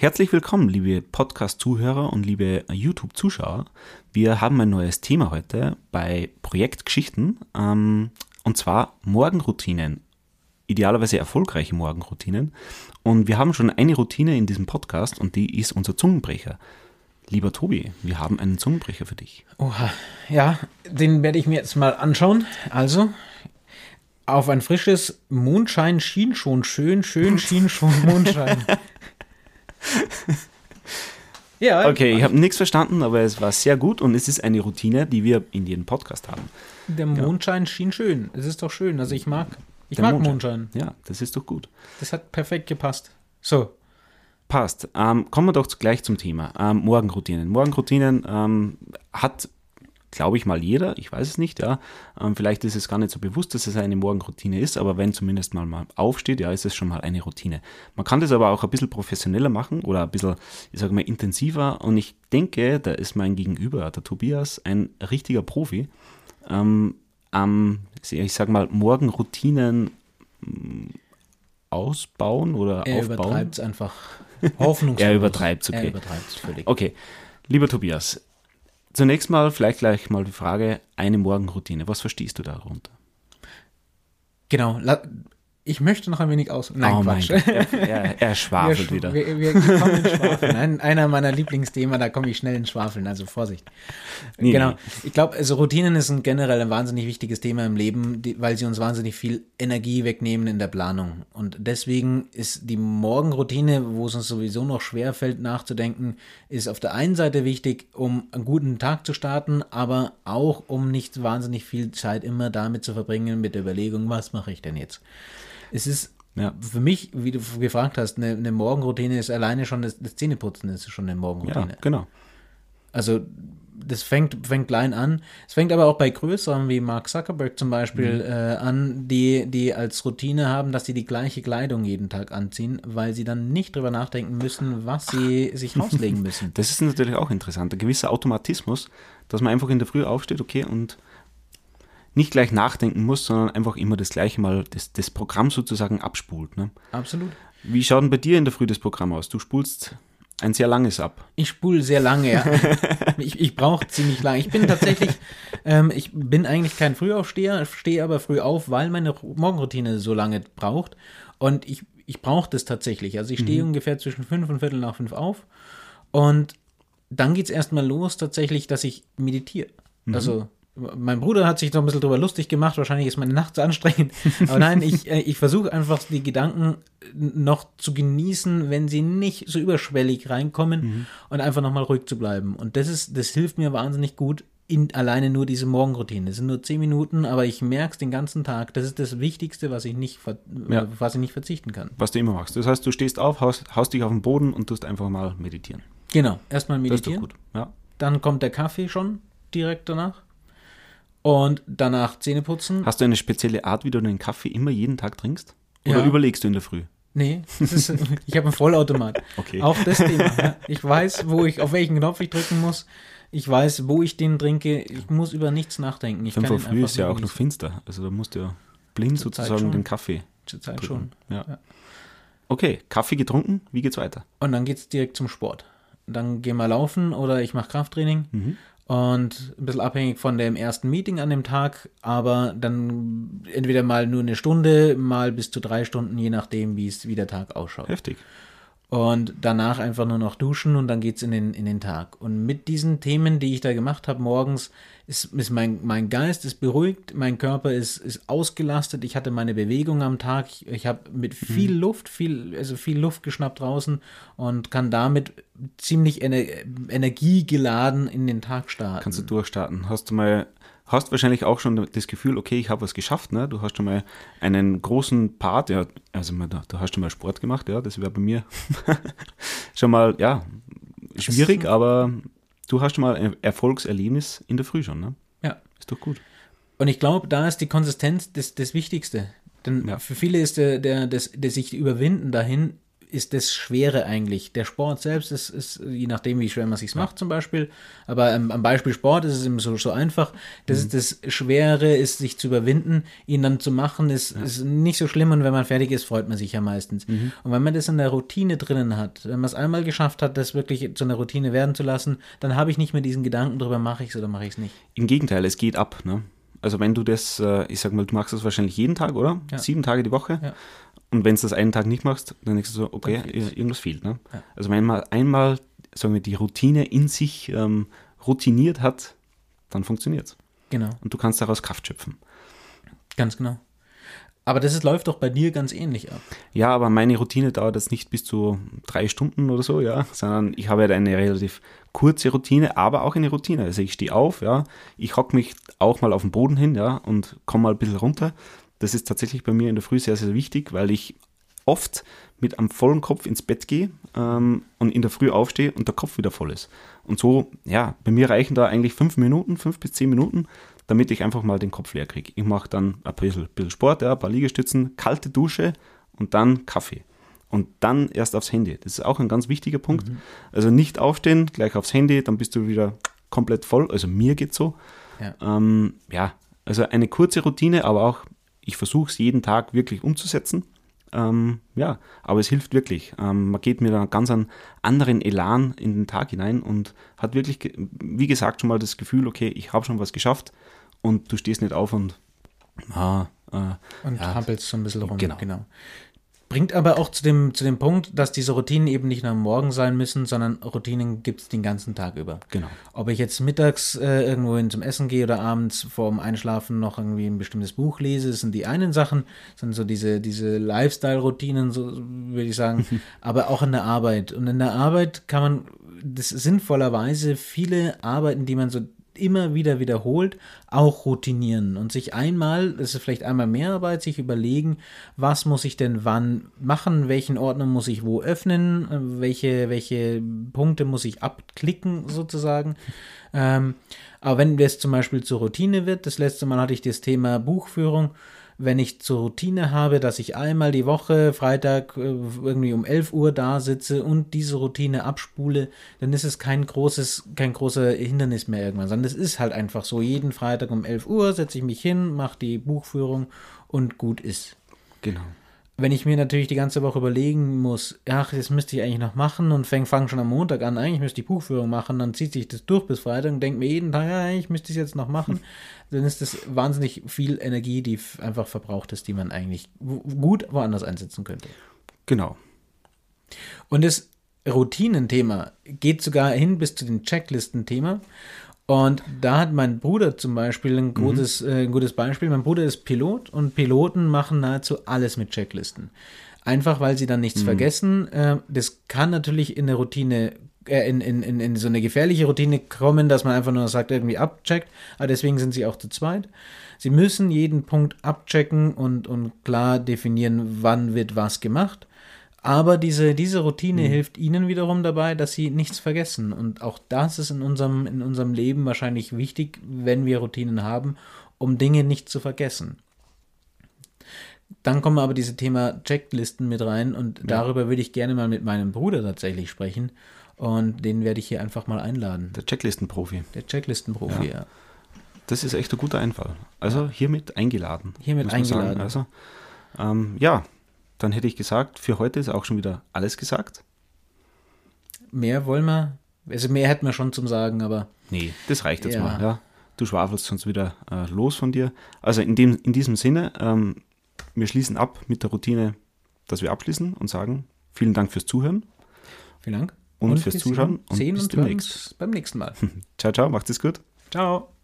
Herzlich willkommen, liebe Podcast-Zuhörer und liebe YouTube-Zuschauer. Wir haben ein neues Thema heute bei Projektgeschichten ähm, und zwar Morgenroutinen. Idealerweise erfolgreiche Morgenroutinen. Und wir haben schon eine Routine in diesem Podcast und die ist unser Zungenbrecher. Lieber Tobi, wir haben einen Zungenbrecher für dich. Oha, ja, den werde ich mir jetzt mal anschauen. Also, auf ein frisches Mondschein schien schon schön, schön schien schon Mondschein. ja. Okay, ich habe nichts verstanden, aber es war sehr gut und es ist eine Routine, die wir in jedem Podcast haben. Der Mondschein ja. schien schön. Es ist doch schön. Also ich mag, ich mag Mondschein. Mondschein. Ja, das ist doch gut. Das hat perfekt gepasst. So. Passt. Ähm, kommen wir doch gleich zum Thema. Ähm, Morgenroutinen. Morgenroutinen ähm, hat glaube ich mal jeder, ich weiß es nicht, ja. Ähm, vielleicht ist es gar nicht so bewusst, dass es eine Morgenroutine ist, aber wenn zumindest mal, mal aufsteht, ja, ist es schon mal eine Routine. Man kann das aber auch ein bisschen professioneller machen oder ein bisschen, ich sage mal, intensiver und ich denke, da ist mein Gegenüber, der Tobias, ein richtiger Profi. Ähm, am, ich sage mal, Morgenroutinen mm, ausbauen oder er aufbauen. Er übertreibt es einfach. Hoffnungslos. er übertreibt es, okay. Er übertreibt es völlig. Okay, lieber Tobias, Zunächst mal vielleicht gleich mal die Frage, eine Morgenroutine. Was verstehst du darunter? Genau, ich möchte noch ein wenig aus. Nein, oh Quatsch. Er, er, er, schwafelt wir, wieder. Wir, wir, kommen ins Schwafeln. Ein, einer meiner Lieblingsthemen, da komme ich schnell ins Schwafeln, also Vorsicht. Nee, genau. Nee. Ich glaube, also Routinen ist ein generell ein wahnsinnig wichtiges Thema im Leben, die, weil sie uns wahnsinnig viel Energie wegnehmen in der Planung. Und deswegen ist die Morgenroutine, wo es uns sowieso noch schwer fällt nachzudenken, ist auf der einen Seite wichtig, um einen guten Tag zu starten, aber auch um nicht wahnsinnig viel Zeit immer damit zu verbringen, mit der Überlegung, was mache ich denn jetzt? Es ist ja. für mich, wie du gefragt hast, eine, eine Morgenroutine ist alleine schon das, das Zähneputzen ist schon eine Morgenroutine. Ja, genau. Also das fängt, fängt klein an. Es fängt aber auch bei größeren wie Mark Zuckerberg zum Beispiel mhm. äh, an, die, die als Routine haben, dass sie die gleiche Kleidung jeden Tag anziehen, weil sie dann nicht drüber nachdenken müssen, was sie sich rauslegen müssen. Das ist natürlich auch interessant. Ein gewisser Automatismus, dass man einfach in der Früh aufsteht, okay, und nicht gleich nachdenken muss, sondern einfach immer das gleiche Mal das, das Programm sozusagen abspult. Ne? Absolut. Wie schaut denn bei dir in der Früh das Programm aus? Du spulst ein sehr langes ab. Ich spule sehr lange, ja. ich ich brauche ziemlich lange. Ich bin tatsächlich, ähm, ich bin eigentlich kein Frühaufsteher, stehe aber früh auf, weil meine Morgenroutine so lange braucht. Und ich, ich brauche das tatsächlich. Also ich stehe mhm. ungefähr zwischen fünf und viertel nach fünf auf. Und dann geht es erstmal los tatsächlich, dass ich meditiere. Mhm. Also mein Bruder hat sich so ein bisschen drüber lustig gemacht, wahrscheinlich ist meine Nacht zu anstrengend. Aber nein, ich, äh, ich versuche einfach die Gedanken noch zu genießen, wenn sie nicht so überschwellig reinkommen mhm. und einfach nochmal ruhig zu bleiben. Und das ist, das hilft mir wahnsinnig gut, in alleine nur diese Morgenroutine. Das sind nur zehn Minuten, aber ich merke es den ganzen Tag. Das ist das Wichtigste, was ich nicht, ja. was ich nicht verzichten kann. Was du immer machst. Das heißt, du stehst auf, haust, haust dich auf den Boden und tust einfach mal meditieren. Genau, erstmal meditieren. Das ist gut. Ja. Dann kommt der Kaffee schon direkt danach. Und danach Zähne putzen. Hast du eine spezielle Art, wie du den Kaffee immer jeden Tag trinkst? Oder ja. überlegst du in der Früh? Nee, ist, ich habe einen Vollautomat. Okay. Auch das Thema. Ja. Ich weiß, wo ich, auf welchen Knopf ich drücken muss. Ich weiß, wo ich den trinke. Ich muss über nichts nachdenken. Ich Fünf Uhr früh ist ja auch noch finster. Also da musst du ja blind Zur sozusagen den Kaffee. Zur Zeit drücken. schon. Ja. ja. Okay, Kaffee getrunken. Wie geht's weiter? Und dann geht's direkt zum Sport. Dann gehen wir laufen oder ich mache Krafttraining. Mhm und ein bisschen abhängig von dem ersten Meeting an dem Tag, aber dann entweder mal nur eine Stunde, mal bis zu drei Stunden, je nachdem, wie es wie der Tag ausschaut. Heftig und danach einfach nur noch duschen und dann geht's in den, in den Tag. Und mit diesen Themen, die ich da gemacht habe morgens, ist, ist mein, mein Geist ist beruhigt, mein Körper ist, ist ausgelastet, ich hatte meine Bewegung am Tag, ich, ich habe mit viel mhm. Luft, viel, also viel Luft geschnappt draußen und kann damit ziemlich ener energiegeladen in den Tag starten. Kannst du durchstarten. Hast du mal hast wahrscheinlich auch schon das Gefühl, okay, ich habe was geschafft, ne? Du hast schon mal einen großen Part, ja, also du hast schon mal Sport gemacht, ja, das wäre bei mir schon mal, ja, schwierig, aber du hast schon mal ein Erfolgserlebnis in der Früh schon, ne? Ja. Ist doch gut. Und ich glaube, da ist die Konsistenz das, das Wichtigste. Denn ja. für viele ist der, der, das, der sich überwinden dahin ist das Schwere eigentlich. Der Sport selbst ist, ist je nachdem, wie schwer man sich macht zum Beispiel, aber ähm, am Beispiel Sport ist es immer so, so einfach. Das ist das Schwere, ist sich zu überwinden, ihn dann zu machen, ist, ist nicht so schlimm und wenn man fertig ist, freut man sich ja meistens. Und wenn man das in der Routine drinnen hat, wenn man es einmal geschafft hat, das wirklich zu einer Routine werden zu lassen, dann habe ich nicht mehr diesen Gedanken drüber, mache ich es oder mache ich es nicht. Im Gegenteil, es geht ab. Ne? Also wenn du das, äh, ich sag mal, du machst das wahrscheinlich jeden Tag, oder? Ja. Sieben Tage die Woche. Ja. Und wenn du das einen Tag nicht machst, dann denkst du so, okay, irgendwas fehlt. Ne? Ja. Also wenn man einmal, sagen wir, die Routine in sich ähm, routiniert hat, dann funktioniert es. Genau, Und du kannst daraus Kraft schöpfen. ganz genau. Aber das ist, läuft doch bei dir ganz ähnlich ab. Ja, aber meine Routine dauert jetzt nicht bis zu drei Stunden oder so, ja, sondern ich habe halt eine relativ kurze Routine, aber auch eine Routine. Also ich stehe auf, ja, ich hocke mich auch mal auf den Boden hin, ja, und komme mal ein bisschen runter. Das ist tatsächlich bei mir in der Früh sehr, sehr wichtig, weil ich oft mit einem vollen Kopf ins Bett gehe ähm, und in der Früh aufstehe und der Kopf wieder voll ist. Und so, ja, bei mir reichen da eigentlich fünf Minuten, fünf bis zehn Minuten, damit ich einfach mal den Kopf leer kriege. Ich mache dann ein bisschen, bisschen Sport, ja, ein paar Liegestützen, kalte Dusche und dann Kaffee. Und dann erst aufs Handy. Das ist auch ein ganz wichtiger Punkt. Also nicht aufstehen, gleich aufs Handy, dann bist du wieder komplett voll. Also mir geht's so. Ja. Ähm, ja, also eine kurze Routine, aber auch, ich versuche es jeden Tag wirklich umzusetzen. Ähm, ja, aber es hilft wirklich. Ähm, man geht mit einem ganz anderen Elan in den Tag hinein und hat wirklich, wie gesagt, schon mal das Gefühl, okay, ich habe schon was geschafft und du stehst nicht auf und ah, äh, Und ja, hampelst so ein bisschen rum. genau. Bringt aber auch zu dem, zu dem Punkt, dass diese Routinen eben nicht nur am Morgen sein müssen, sondern Routinen gibt es den ganzen Tag über. Genau. Ob ich jetzt mittags äh, irgendwo hin zum Essen gehe oder abends vorm Einschlafen noch irgendwie ein bestimmtes Buch lese, das sind die einen Sachen, das sind so diese, diese Lifestyle-Routinen, so würde ich sagen, aber auch in der Arbeit. Und in der Arbeit kann man das sinnvollerweise viele Arbeiten, die man so immer wieder wiederholt, auch routinieren und sich einmal, es ist vielleicht einmal mehr Arbeit, sich überlegen, was muss ich denn wann machen, welchen Ordner muss ich wo öffnen, welche, welche Punkte muss ich abklicken sozusagen. Ähm, aber wenn das zum Beispiel zur Routine wird, das letzte Mal hatte ich das Thema Buchführung, wenn ich zur Routine habe, dass ich einmal die Woche, Freitag, äh, irgendwie um 11 Uhr da sitze und diese Routine abspule, dann ist es kein großes, kein großer Hindernis mehr irgendwann, sondern es ist halt einfach so, jeden Freitag um 11 Uhr setze ich mich hin, mache die Buchführung und gut ist. Genau. Wenn ich mir natürlich die ganze Woche überlegen muss, ach, das müsste ich eigentlich noch machen und fange fang schon am Montag an, eigentlich müsste ich Buchführung machen, dann zieht sich das durch bis Freitag und denke mir jeden Tag, ja, eigentlich müsste ich es jetzt noch machen, dann ist das wahnsinnig viel Energie, die einfach verbraucht ist, die man eigentlich gut woanders einsetzen könnte. Genau. Und das Routinenthema geht sogar hin bis zu dem Checklisten-Thema. Und da hat mein Bruder zum Beispiel ein gutes, äh, ein gutes Beispiel. Mein Bruder ist Pilot und Piloten machen nahezu alles mit Checklisten. Einfach weil sie dann nichts vergessen. Äh, das kann natürlich in der Routine, äh, in, in, in, in so eine gefährliche Routine kommen, dass man einfach nur sagt, irgendwie abcheckt. Aber deswegen sind sie auch zu zweit. Sie müssen jeden Punkt abchecken und, und klar definieren, wann wird was gemacht. Aber diese, diese Routine hilft ihnen wiederum dabei, dass sie nichts vergessen. Und auch das ist in unserem, in unserem Leben wahrscheinlich wichtig, wenn wir Routinen haben, um Dinge nicht zu vergessen. Dann kommen aber diese Thema Checklisten mit rein und darüber würde ich gerne mal mit meinem Bruder tatsächlich sprechen. Und den werde ich hier einfach mal einladen. Der Checklistenprofi. Der Checklistenprofi, ja. Das ist echt ein guter Einfall. Also hiermit eingeladen. Hiermit sagen. eingeladen. Also, ähm, ja, dann hätte ich gesagt, für heute ist auch schon wieder alles gesagt. Mehr wollen wir, also mehr hätten wir schon zum Sagen, aber Nee, das reicht jetzt Ja. mal. Ja. Du schwafelst sonst wieder äh, los von dir. Also in, dem, in diesem Sinne, ähm, wir schließen ab mit der Routine, dass wir abschließen und sagen, vielen Dank fürs Zuhören. vielen Dank. Und fürs wir Zuschauen und sehen bis und demnächst. uns beim nächsten Mal. Ciao, ciao, macht es gut. Ciao.